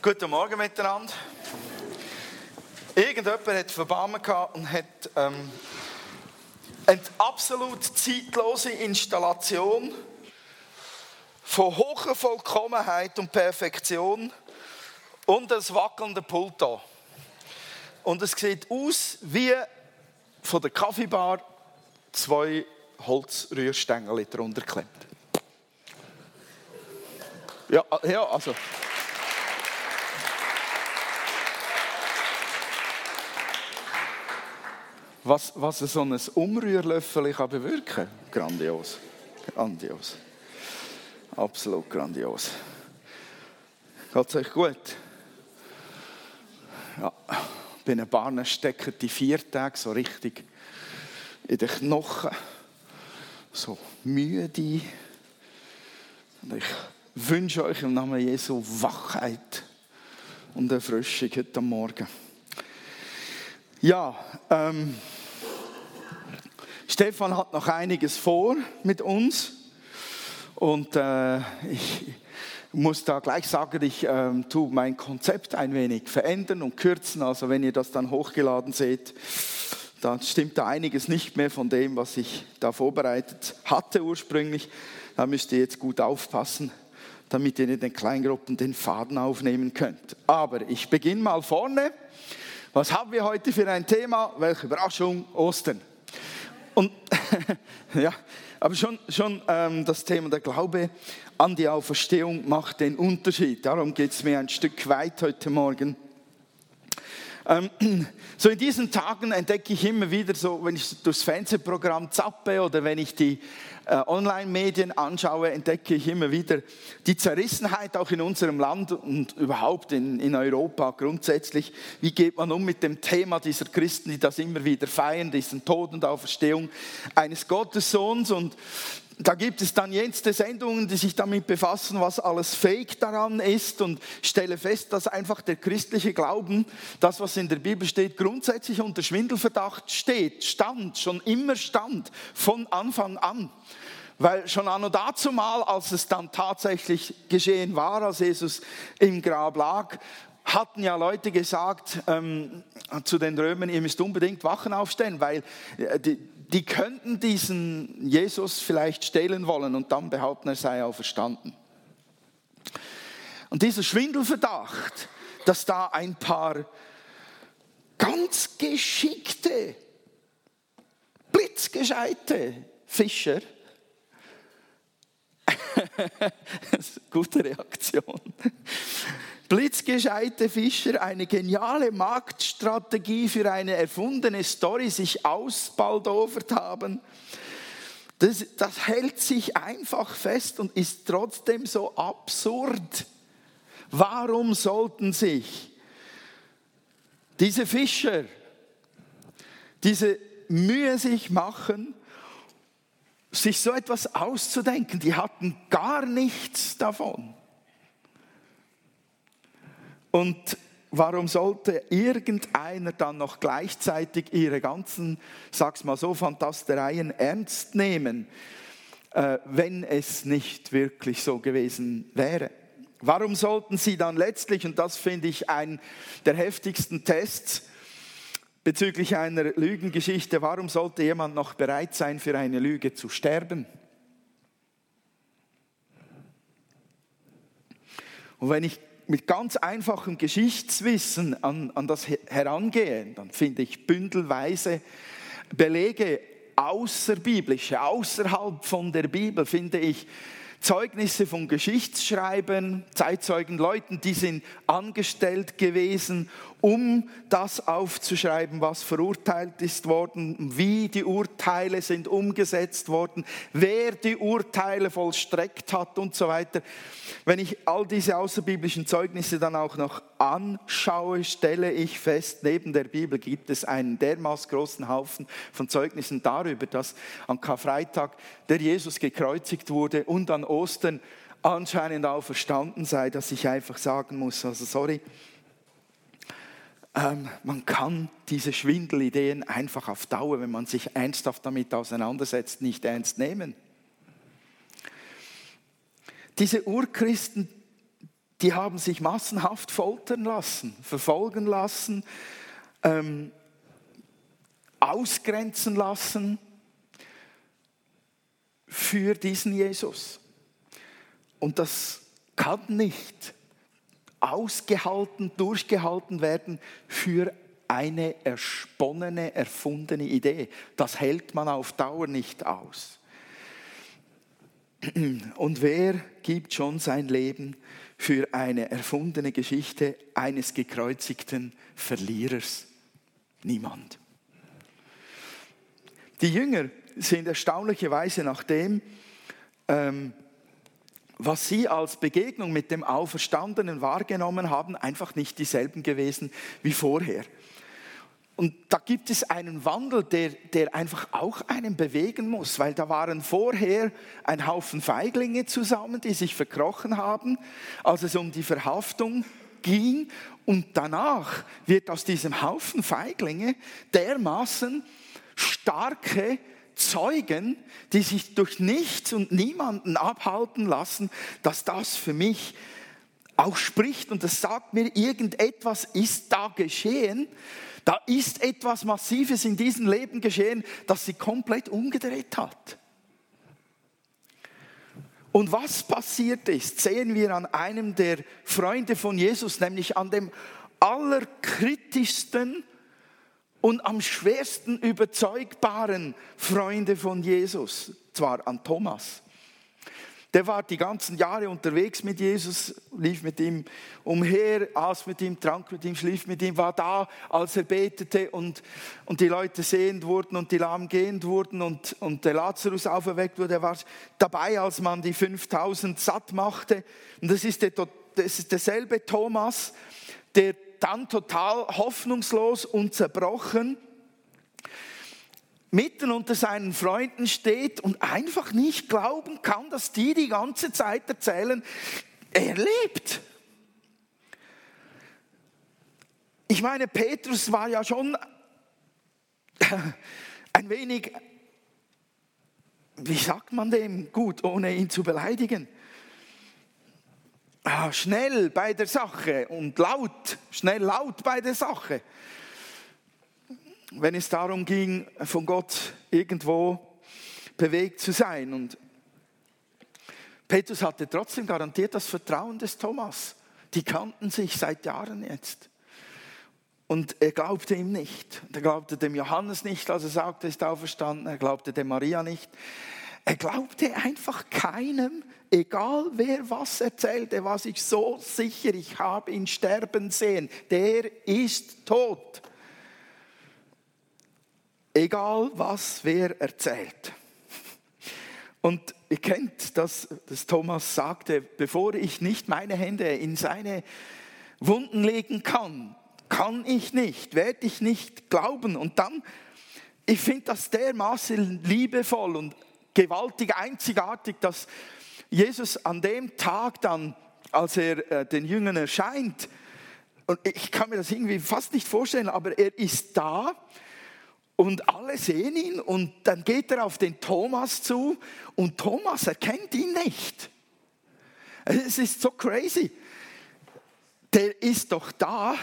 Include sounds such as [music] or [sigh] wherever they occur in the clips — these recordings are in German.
Guten Morgen miteinander. Irgendjemand hat Verbarmen gehabt und hat ähm, eine absolut zeitlose Installation von hoher Vollkommenheit und Perfektion und das wackelnde Pult da. Und es sieht aus wie von der Kaffeebar zwei Holzrührstängel drunter geklemmt. Ja, ja, also. Was, was so ein Umrührlöffel kann bewirken grandios. Grandios. Absolut grandios. Geht es euch gut? Ja, bei den Bahnen stecken die vier Tage so richtig in den Knochen. So müde. Und ich wünsche euch im Namen Jesu Wachheit und Erfrischung heute Morgen. Ja, ähm, Stefan hat noch einiges vor mit uns und äh, ich muss da gleich sagen, ich äh, tue mein Konzept ein wenig verändern und kürzen. Also wenn ihr das dann hochgeladen seht, dann stimmt da einiges nicht mehr von dem, was ich da vorbereitet hatte ursprünglich. Da müsst ihr jetzt gut aufpassen, damit ihr in den Kleingruppen den Faden aufnehmen könnt. Aber ich beginne mal vorne. Was haben wir heute für ein Thema? Welche Überraschung? Ostern. Und [laughs] ja, aber schon, schon ähm, das Thema der Glaube an die Auferstehung macht den Unterschied. Darum geht es mir ein Stück weit heute Morgen. Ähm, [clears throat] so in diesen Tagen entdecke ich immer wieder so, wenn ich durchs Fernsehprogramm zappe oder wenn ich die äh, Online-Medien anschaue, entdecke ich immer wieder die Zerrissenheit auch in unserem Land und überhaupt in, in Europa grundsätzlich. Wie geht man um mit dem Thema dieser Christen, die das immer wieder feiern, diesen Tod und Auferstehung eines Gottessohns und da gibt es dann jenste Sendungen, die sich damit befassen, was alles fake daran ist und stelle fest, dass einfach der christliche Glauben, das was in der Bibel steht, grundsätzlich unter Schwindelverdacht steht, stand, schon immer stand, von Anfang an. Weil schon anno dazu mal, als es dann tatsächlich geschehen war, als Jesus im Grab lag, hatten ja Leute gesagt ähm, zu den Römern, ihr müsst unbedingt Wachen aufstellen, weil äh, die, die könnten diesen Jesus vielleicht stehlen wollen und dann behaupten, er sei auferstanden. Und dieser Schwindelverdacht, dass da ein paar ganz geschickte, blitzgescheite Fischer, [laughs] gute Reaktion, blitzgescheite Fischer eine geniale Marktstrategie für eine erfundene Story sich ausbaldovert haben. Das, das hält sich einfach fest und ist trotzdem so absurd. Warum sollten sich diese Fischer diese Mühe sich machen, sich so etwas auszudenken? Die hatten gar nichts davon. Und warum sollte irgendeiner dann noch gleichzeitig ihre ganzen, sag's mal so, Fantastereien ernst nehmen, äh, wenn es nicht wirklich so gewesen wäre? Warum sollten sie dann letztlich, und das finde ich ein der heftigsten Tests bezüglich einer Lügengeschichte, warum sollte jemand noch bereit sein, für eine Lüge zu sterben? Und wenn ich mit ganz einfachem Geschichtswissen an, an das herangehe, dann finde ich bündelweise Belege außerbiblische, außerhalb von der Bibel, finde ich Zeugnisse von Geschichtsschreibern, Zeitzeugen, Leuten, die sind angestellt gewesen, um das aufzuschreiben, was verurteilt ist worden, wie die Urteile sind umgesetzt worden, wer die Urteile vollstreckt hat und so weiter. Wenn ich all diese außerbiblischen Zeugnisse dann auch noch anschaue, stelle ich fest, neben der Bibel gibt es einen dermaßen großen Haufen von Zeugnissen darüber, dass an Karfreitag der Jesus gekreuzigt wurde und an Ostern anscheinend auferstanden sei, dass ich einfach sagen muss, also sorry, ähm, man kann diese Schwindelideen einfach auf Dauer, wenn man sich ernsthaft damit auseinandersetzt, nicht ernst nehmen. Diese Urchristen, die haben sich massenhaft foltern lassen, verfolgen lassen, ähm, ausgrenzen lassen für diesen Jesus. Und das kann nicht ausgehalten, durchgehalten werden für eine ersponnene, erfundene Idee. Das hält man auf Dauer nicht aus. Und wer gibt schon sein Leben für eine erfundene Geschichte eines gekreuzigten Verlierers? Niemand. Die Jünger sind erstaunlicherweise nach dem, ähm, was sie als Begegnung mit dem Auferstandenen wahrgenommen haben, einfach nicht dieselben gewesen wie vorher. Und da gibt es einen Wandel, der, der einfach auch einen bewegen muss, weil da waren vorher ein Haufen Feiglinge zusammen, die sich verkrochen haben, als es um die Verhaftung ging. Und danach wird aus diesem Haufen Feiglinge dermaßen starke Zeugen, die sich durch nichts und niemanden abhalten lassen, dass das für mich auch spricht und das sagt mir, irgendetwas ist da geschehen, da ist etwas Massives in diesem Leben geschehen, das sie komplett umgedreht hat. Und was passiert ist, sehen wir an einem der Freunde von Jesus, nämlich an dem allerkritischsten und am schwersten überzeugbaren Freunde von Jesus, zwar an Thomas. Der war die ganzen Jahre unterwegs mit Jesus, lief mit ihm umher, aß mit ihm, trank mit ihm, schlief mit ihm, war da, als er betete und, und die Leute sehend wurden und die Lahmen gehend wurden und, und der Lazarus auferweckt wurde. Er war dabei, als man die 5000 satt machte. Und das ist, der, das ist derselbe Thomas, der dann total hoffnungslos und zerbrochen mitten unter seinen Freunden steht und einfach nicht glauben kann, dass die die ganze Zeit erzählen, er lebt. Ich meine, Petrus war ja schon [laughs] ein wenig, wie sagt man dem gut, ohne ihn zu beleidigen, schnell bei der Sache und laut, schnell laut bei der Sache wenn es darum ging, von Gott irgendwo bewegt zu sein. Und Petrus hatte trotzdem garantiert das Vertrauen des Thomas. Die kannten sich seit Jahren jetzt. Und er glaubte ihm nicht. Er glaubte dem Johannes nicht, als er sagte, er ist auferstanden. Er glaubte dem Maria nicht. Er glaubte einfach keinem, egal wer was erzählt. Er war sich so sicher, ich habe ihn sterben sehen. Der ist tot. Egal was wer erzählt. Und ihr kennt das, das Thomas sagte, bevor ich nicht meine Hände in seine Wunden legen kann, kann ich nicht, werde ich nicht glauben. Und dann, ich finde das dermaßen liebevoll und gewaltig einzigartig, dass Jesus an dem Tag dann, als er äh, den Jüngern erscheint, und ich kann mir das irgendwie fast nicht vorstellen, aber er ist da und alle sehen ihn und dann geht er auf den Thomas zu und Thomas erkennt ihn nicht. Es ist so crazy. Der ist doch da,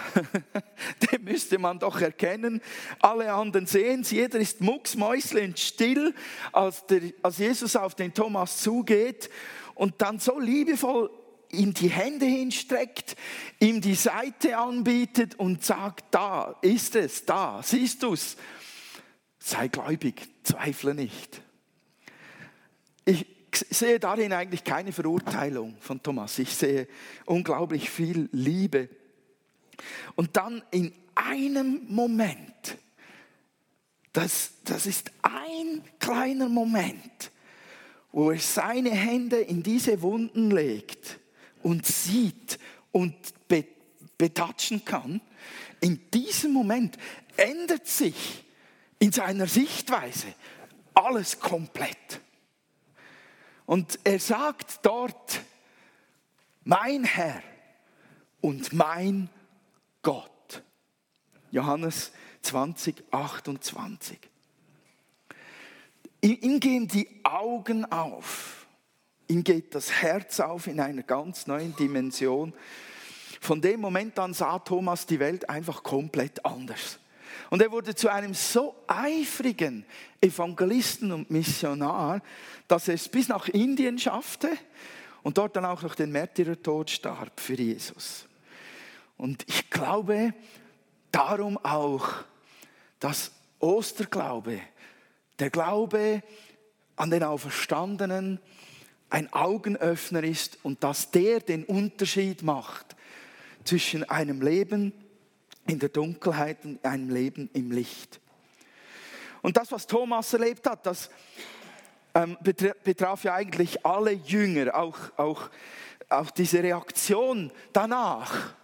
[laughs] den müsste man doch erkennen. Alle anderen sehen es, jeder ist mucksmäuslend still, als, der, als Jesus auf den Thomas zugeht und dann so liebevoll ihm die Hände hinstreckt, ihm die Seite anbietet und sagt, da ist es, da, siehst du es. Sei gläubig, zweifle nicht. Ich sehe darin eigentlich keine Verurteilung von Thomas. Ich sehe unglaublich viel Liebe. Und dann in einem Moment, das, das ist ein kleiner Moment, wo er seine Hände in diese Wunden legt und sieht und betatschen kann, in diesem Moment ändert sich in seiner Sichtweise alles komplett. Und er sagt dort, mein Herr und mein Gott. Johannes 20, 28. Ihm gehen die Augen auf. ihm geht das Herz auf in einer ganz neuen Dimension. Von dem Moment an sah Thomas die Welt einfach komplett anders. Und er wurde zu einem so eifrigen Evangelisten und Missionar, dass er es bis nach Indien schaffte und dort dann auch noch den Märtyrertod starb für Jesus. Und ich glaube darum auch, dass Osterglaube, der Glaube an den Auferstandenen, ein Augenöffner ist und dass der den Unterschied macht zwischen einem Leben in der Dunkelheit und einem Leben im Licht. Und das, was Thomas erlebt hat, das ähm, betraf ja eigentlich alle Jünger, auch, auch, auch diese Reaktion danach.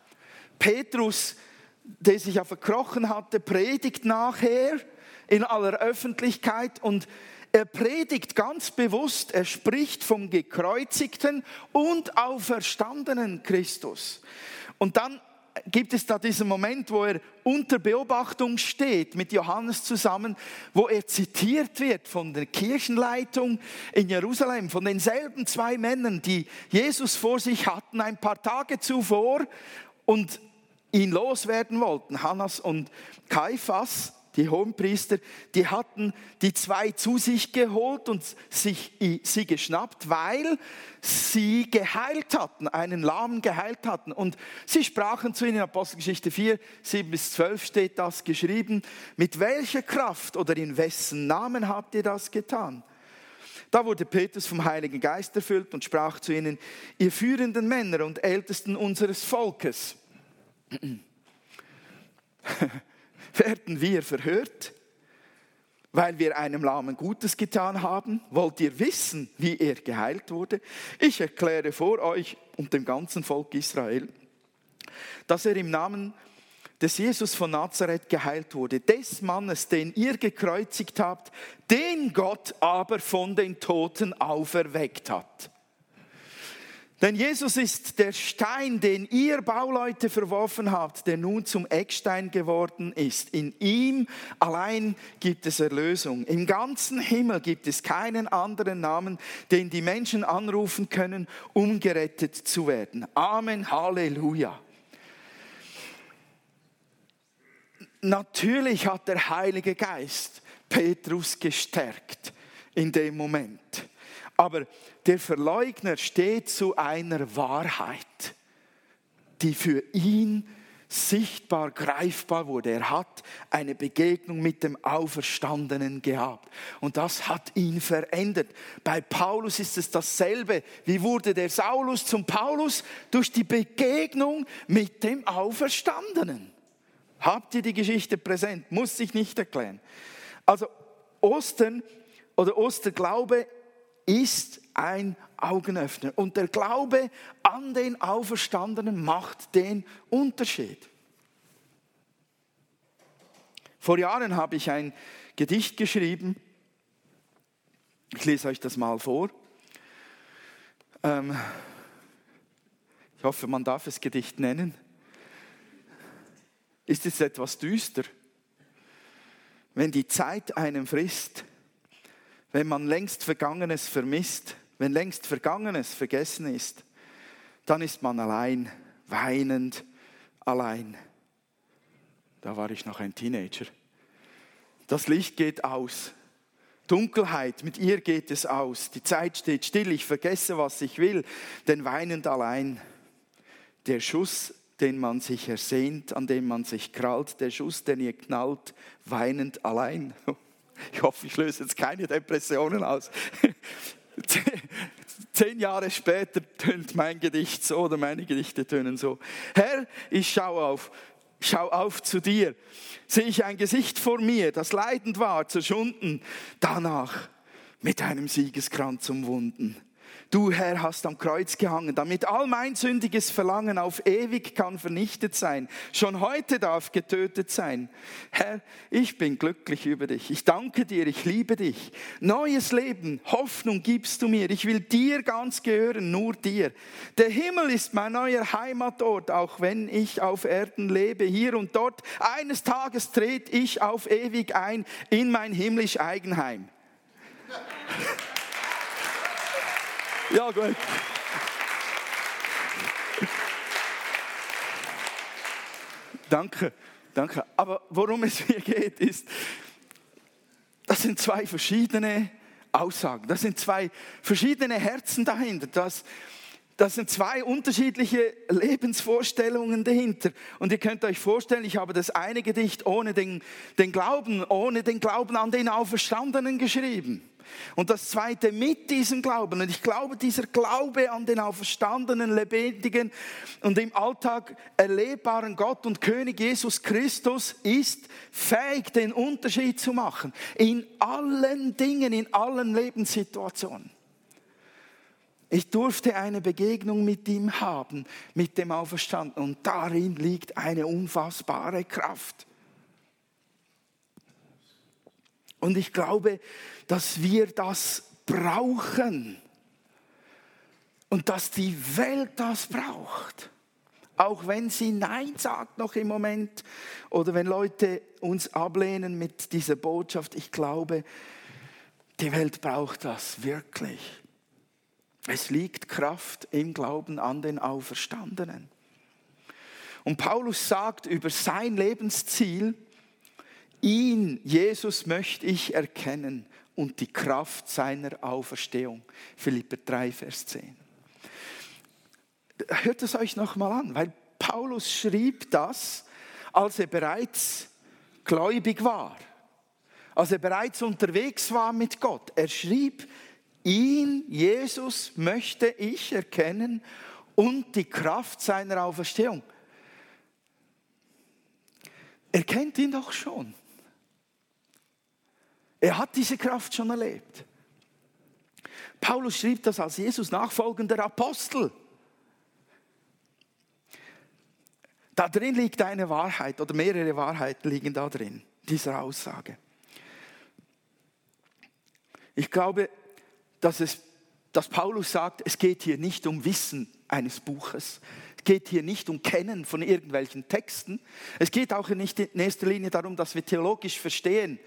Petrus, der sich ja verkrochen hatte, predigt nachher in aller Öffentlichkeit und er predigt ganz bewusst, er spricht vom gekreuzigten und auferstandenen Christus. Und dann gibt es da diesen Moment, wo er unter Beobachtung steht mit Johannes zusammen, wo er zitiert wird von der Kirchenleitung in Jerusalem, von denselben zwei Männern, die Jesus vor sich hatten ein paar Tage zuvor und ihn loswerden wollten, Hannas und Kaiphas die Hohenpriester, die hatten die zwei zu sich geholt und sich, sie geschnappt, weil sie geheilt hatten, einen Lahmen geheilt hatten. Und sie sprachen zu ihnen, Apostelgeschichte 4, 7 bis 12 steht das geschrieben, mit welcher Kraft oder in wessen Namen habt ihr das getan? Da wurde Petrus vom Heiligen Geist erfüllt und sprach zu ihnen, ihr führenden Männer und Ältesten unseres Volkes. Werden wir verhört, weil wir einem Lahmen Gutes getan haben? Wollt ihr wissen, wie er geheilt wurde? Ich erkläre vor euch und dem ganzen Volk Israel, dass er im Namen des Jesus von Nazareth geheilt wurde, des Mannes, den ihr gekreuzigt habt, den Gott aber von den Toten auferweckt hat. Denn Jesus ist der Stein, den ihr Bauleute verworfen habt, der nun zum Eckstein geworden ist. In ihm allein gibt es Erlösung. Im ganzen Himmel gibt es keinen anderen Namen, den die Menschen anrufen können, um gerettet zu werden. Amen, Halleluja. Natürlich hat der Heilige Geist Petrus gestärkt in dem Moment. Aber der Verleugner steht zu einer Wahrheit, die für ihn sichtbar greifbar wurde. Er hat eine Begegnung mit dem Auferstandenen gehabt. Und das hat ihn verändert. Bei Paulus ist es dasselbe. Wie wurde der Saulus zum Paulus? Durch die Begegnung mit dem Auferstandenen. Habt ihr die Geschichte präsent? Muss ich nicht erklären. Also Ostern oder Osterglaube ist ein Augenöffner. Und der Glaube an den Auferstandenen macht den Unterschied. Vor Jahren habe ich ein Gedicht geschrieben. Ich lese euch das mal vor. Ähm, ich hoffe, man darf es Gedicht nennen. Ist es etwas düster? Wenn die Zeit einem frisst, wenn man längst Vergangenes vermisst, wenn längst Vergangenes vergessen ist, dann ist man allein, weinend allein. Da war ich noch ein Teenager. Das Licht geht aus. Dunkelheit, mit ihr geht es aus. Die Zeit steht still, ich vergesse, was ich will, denn weinend allein. Der Schuss, den man sich ersehnt, an dem man sich krallt, der Schuss, den ihr knallt, weinend allein. [laughs] Ich hoffe, ich löse jetzt keine Depressionen aus. [laughs] Zehn Jahre später tönt mein Gedicht so oder meine Gedichte tönen so. Herr, ich schaue auf, schau auf zu dir. Sehe ich ein Gesicht vor mir, das leidend war, zerschunden, danach mit einem Siegeskranz umwunden. Du Herr hast am Kreuz gehangen, damit all mein sündiges Verlangen auf ewig kann vernichtet sein. Schon heute darf getötet sein. Herr, ich bin glücklich über dich. Ich danke dir, ich liebe dich. Neues Leben, Hoffnung gibst du mir. Ich will dir ganz gehören, nur dir. Der Himmel ist mein neuer Heimatort, auch wenn ich auf Erden lebe, hier und dort. Eines Tages trete ich auf ewig ein in mein himmlisch Eigenheim. [laughs] Ja, gut. Danke, danke. Aber worum es hier geht, ist, das sind zwei verschiedene Aussagen. Das sind zwei verschiedene Herzen dahinter. Das, das sind zwei unterschiedliche Lebensvorstellungen dahinter. Und ihr könnt euch vorstellen, ich habe das eine Gedicht ohne den, den Glauben, ohne den Glauben an den Auferstandenen geschrieben. Und das zweite mit diesem Glauben. Und ich glaube, dieser Glaube an den auferstandenen, lebendigen und im Alltag erlebbaren Gott und König Jesus Christus ist fähig, den Unterschied zu machen. In allen Dingen, in allen Lebenssituationen. Ich durfte eine Begegnung mit ihm haben, mit dem Auferstandenen. Und darin liegt eine unfassbare Kraft. Und ich glaube, dass wir das brauchen und dass die Welt das braucht. Auch wenn sie Nein sagt noch im Moment oder wenn Leute uns ablehnen mit dieser Botschaft, ich glaube, die Welt braucht das wirklich. Es liegt Kraft im Glauben an den Auferstandenen. Und Paulus sagt über sein Lebensziel, Ihn, Jesus, möchte ich erkennen und die Kraft seiner Auferstehung. Philipper 3, Vers 10. Hört es euch nochmal an, weil Paulus schrieb das, als er bereits gläubig war, als er bereits unterwegs war mit Gott. Er schrieb, ihn, Jesus, möchte ich erkennen und die Kraft seiner Auferstehung. Er kennt ihn doch schon. Er hat diese Kraft schon erlebt. Paulus schrieb das als Jesus nachfolgender Apostel. Da drin liegt eine Wahrheit oder mehrere Wahrheiten liegen da drin, dieser Aussage. Ich glaube, dass, es, dass Paulus sagt, es geht hier nicht um Wissen eines Buches. Es geht hier nicht um Kennen von irgendwelchen Texten. Es geht auch nicht in erster Linie darum, dass wir theologisch verstehen,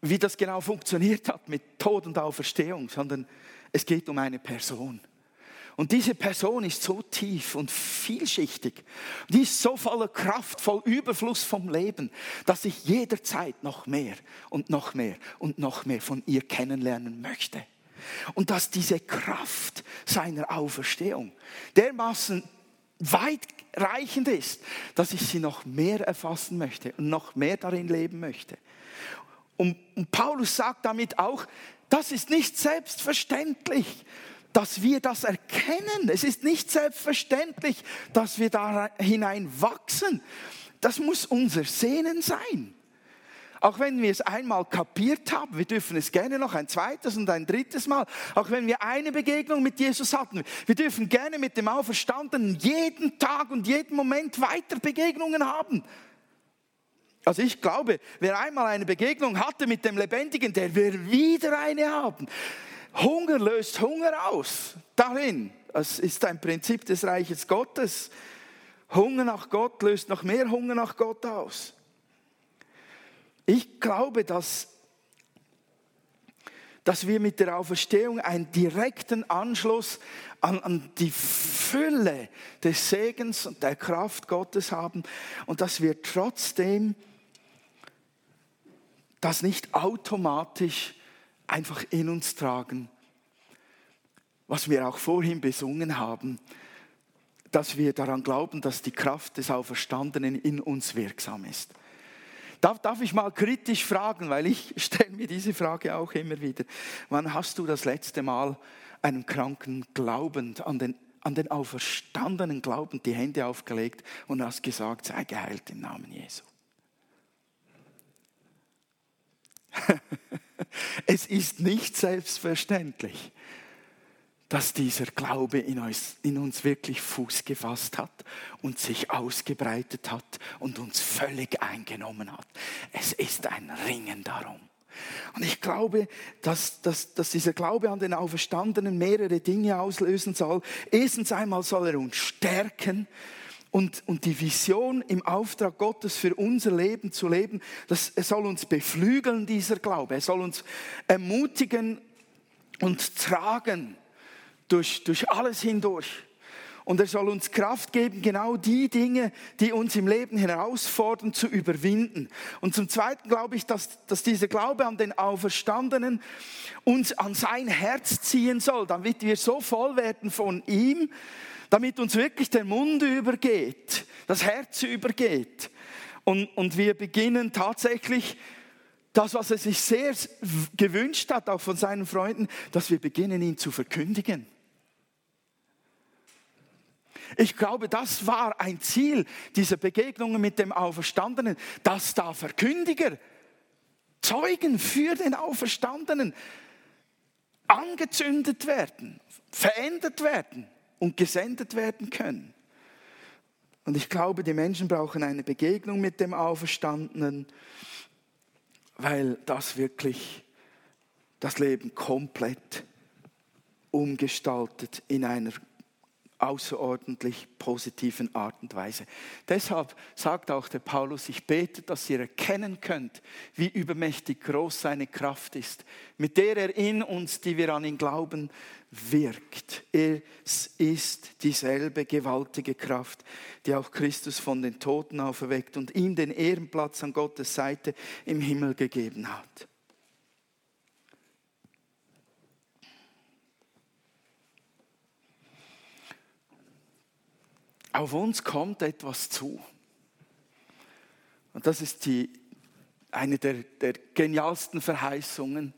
wie das genau funktioniert hat mit Tod und Auferstehung, sondern es geht um eine Person. Und diese Person ist so tief und vielschichtig. Die ist so voller Kraft, voll Überfluss vom Leben, dass ich jederzeit noch mehr und noch mehr und noch mehr von ihr kennenlernen möchte. Und dass diese Kraft seiner Auferstehung dermaßen weitreichend ist, dass ich sie noch mehr erfassen möchte und noch mehr darin leben möchte. Und, Paulus sagt damit auch, das ist nicht selbstverständlich, dass wir das erkennen. Es ist nicht selbstverständlich, dass wir da hinein wachsen. Das muss unser Sehnen sein. Auch wenn wir es einmal kapiert haben, wir dürfen es gerne noch ein zweites und ein drittes Mal, auch wenn wir eine Begegnung mit Jesus hatten, wir dürfen gerne mit dem Auferstandenen jeden Tag und jeden Moment weiter Begegnungen haben. Also ich glaube, wer einmal eine Begegnung hatte mit dem Lebendigen, der wird wieder eine haben. Hunger löst Hunger aus. Darin, das ist ein Prinzip des Reiches Gottes. Hunger nach Gott löst noch mehr Hunger nach Gott aus. Ich glaube, dass, dass wir mit der Auferstehung einen direkten Anschluss an, an die Fülle des Segens und der Kraft Gottes haben und dass wir trotzdem das nicht automatisch einfach in uns tragen, was wir auch vorhin besungen haben, dass wir daran glauben, dass die Kraft des Auferstandenen in uns wirksam ist. Darf, darf ich mal kritisch fragen, weil ich [laughs] stelle mir diese Frage auch immer wieder. Wann hast du das letzte Mal einem Kranken glaubend an den, an den Auferstandenen glaubend die Hände aufgelegt und hast gesagt, sei geheilt im Namen Jesu? [laughs] [laughs] es ist nicht selbstverständlich, dass dieser Glaube in uns, in uns wirklich Fuß gefasst hat und sich ausgebreitet hat und uns völlig eingenommen hat. Es ist ein Ringen darum. Und ich glaube, dass, dass, dass dieser Glaube an den Auferstandenen mehrere Dinge auslösen soll. Erstens einmal soll er uns stärken und, und die Vision im Auftrag Gottes für unser Leben zu leben, das, er soll uns beflügeln, dieser Glaube. Er soll uns ermutigen und tragen durch, durch alles hindurch. Und er soll uns Kraft geben, genau die Dinge, die uns im Leben herausfordern, zu überwinden. Und zum Zweiten glaube ich, dass, dass dieser Glaube an den Auferstandenen uns an sein Herz ziehen soll, damit wir so voll werden von ihm, damit uns wirklich der Mund übergeht, das Herz übergeht. Und, und wir beginnen tatsächlich das, was er sich sehr gewünscht hat, auch von seinen Freunden, dass wir beginnen, ihn zu verkündigen. Ich glaube, das war ein Ziel dieser Begegnungen mit dem Auferstandenen, dass da Verkündiger, Zeugen für den Auferstandenen angezündet werden, verändert werden und gesendet werden können. Und ich glaube, die Menschen brauchen eine Begegnung mit dem Auferstandenen, weil das wirklich das Leben komplett umgestaltet in einer außerordentlich positiven Art und Weise. Deshalb sagt auch der Paulus, ich bete, dass ihr erkennen könnt, wie übermächtig groß seine Kraft ist, mit der er in uns, die wir an ihn glauben, wirkt. Es ist dieselbe gewaltige Kraft, die auch Christus von den Toten auferweckt und ihm den Ehrenplatz an Gottes Seite im Himmel gegeben hat. Auf uns kommt etwas zu. Und das ist die, eine der, der genialsten Verheißungen,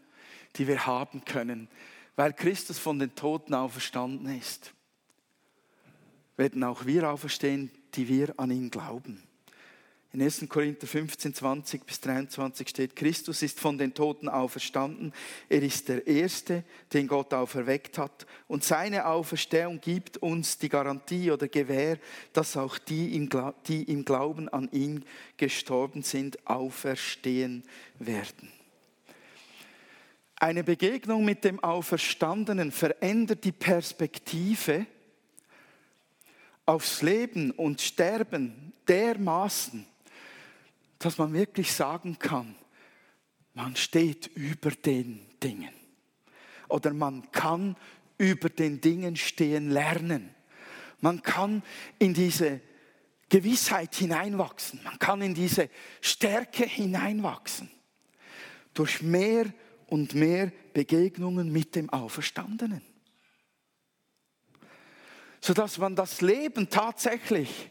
die wir haben können, weil Christus von den Toten auferstanden ist. Werden auch wir auferstehen, die wir an ihn glauben. In 1. Korinther 15, 20 bis 23 steht, Christus ist von den Toten auferstanden. Er ist der Erste, den Gott auferweckt hat. Und seine Auferstehung gibt uns die Garantie oder Gewähr, dass auch die, die im Glauben an ihn gestorben sind, auferstehen werden. Eine Begegnung mit dem Auferstandenen verändert die Perspektive aufs Leben und Sterben dermaßen, dass man wirklich sagen kann, man steht über den Dingen. Oder man kann über den Dingen stehen lernen. Man kann in diese Gewissheit hineinwachsen. Man kann in diese Stärke hineinwachsen. Durch mehr und mehr Begegnungen mit dem Auferstandenen. Sodass man das Leben tatsächlich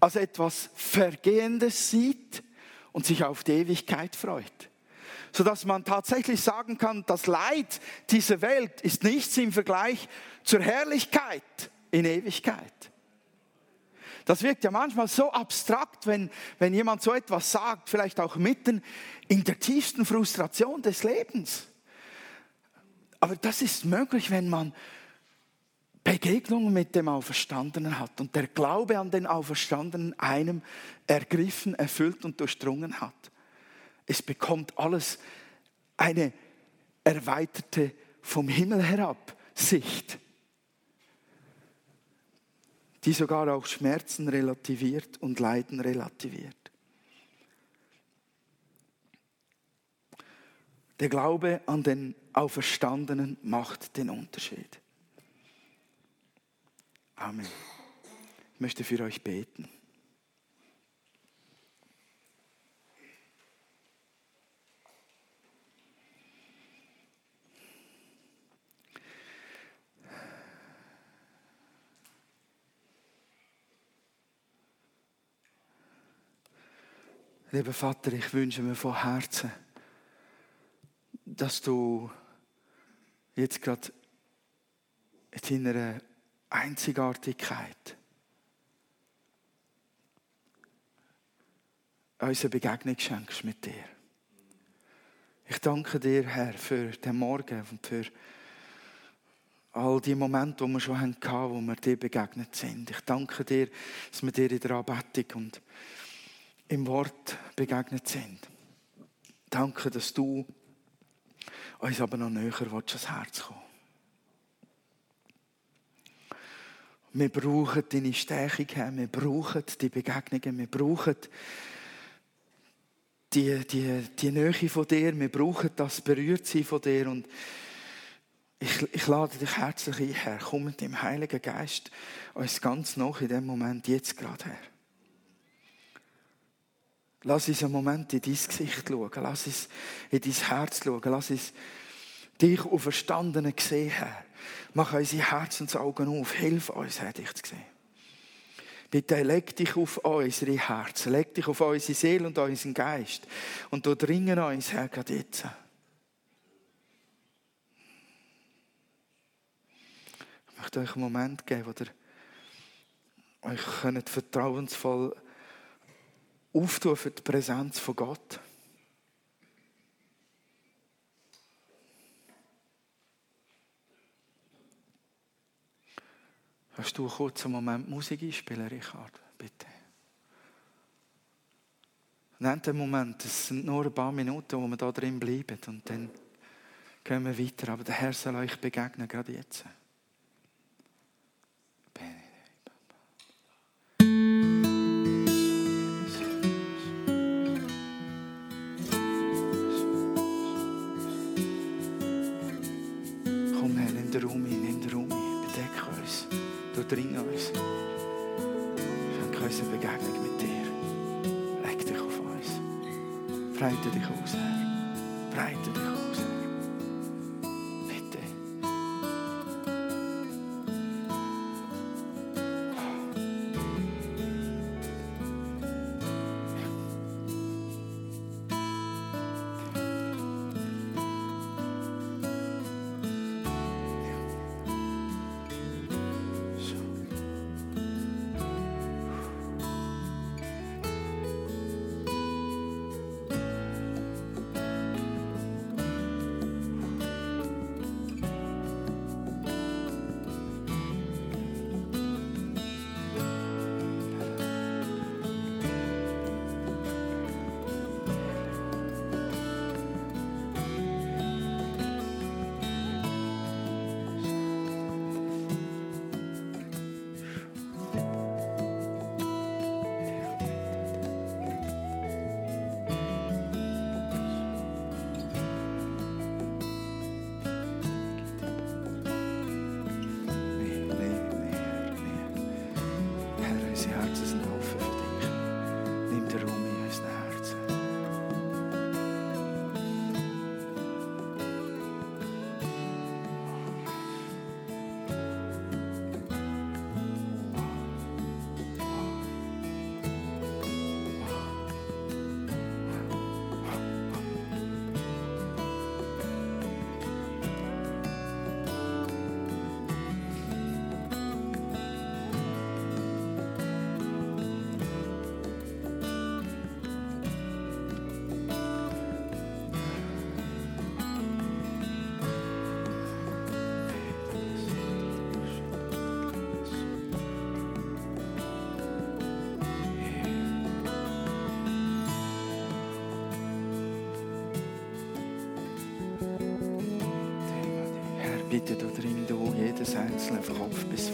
als etwas Vergehendes sieht und sich auf die Ewigkeit freut. Sodass man tatsächlich sagen kann, das Leid dieser Welt ist nichts im Vergleich zur Herrlichkeit in Ewigkeit. Das wirkt ja manchmal so abstrakt, wenn, wenn jemand so etwas sagt, vielleicht auch mitten in der tiefsten Frustration des Lebens. Aber das ist möglich, wenn man Begegnungen mit dem Auferstandenen hat und der Glaube an den Auferstandenen einem ergriffen, erfüllt und durchdrungen hat. Es bekommt alles eine erweiterte vom Himmel herab Sicht, die sogar auch Schmerzen relativiert und Leiden relativiert. Der Glaube an den Auferstandenen macht den Unterschied. Amen. Ich möchte für euch beten. Lieber Vater, ich wünsche mir von Herzen, dass du jetzt gerade in deiner Einzigartigkeit. Unsere Begegnung schenkst mit dir. Ich danke dir, Herr, für den Morgen und für all die Momente, die wir schon hatten, wo wir dir begegnet sind. Ich danke dir, dass wir dir in der Anbetung und im Wort begegnet sind. Danke, dass du uns aber noch näher ans Herz kommen Wir brauchen deine Stärkung, Herr. Wir brauchen die Begegnungen. Wir brauchen die, die, die Nähe von dir. Wir brauchen das Berührtsein von dir. Und Ich, ich lade dich herzlich ein, Herr. Komm mit dem Heiligen Geist uns ganz noch in dem Moment, jetzt gerade, Herr. Lass uns einen Moment in dein Gesicht schauen. Lass uns in dein Herz schauen. Lass uns dich auferstandene sehen, Herr. Mach unsere Herzensaugen auf. Hilf uns, Herr, dich zu sehen. Bitte leg dich auf unsere Herzen, leg dich auf unsere Seele und unseren Geist. Und du dringen uns, Herr, gerade jetzt. Ich möchte euch einen Moment geben, wo ihr euch vertrauensvoll auftun für die Präsenz von Gott. Hast du einen Moment Musik einspielen, Richard? Bitte. Nennt den Moment, es sind nur ein paar Minuten, wo wir da drin bleiben und dann gehen wir weiter. Aber der Herr soll euch begegnen, gerade jetzt. Drin uns. Schenk uns eine Begegnung mit dir. Leg dich auf uns. Breite dich aus, Herr. Breite dich aus, Herr. Von Kopf bis.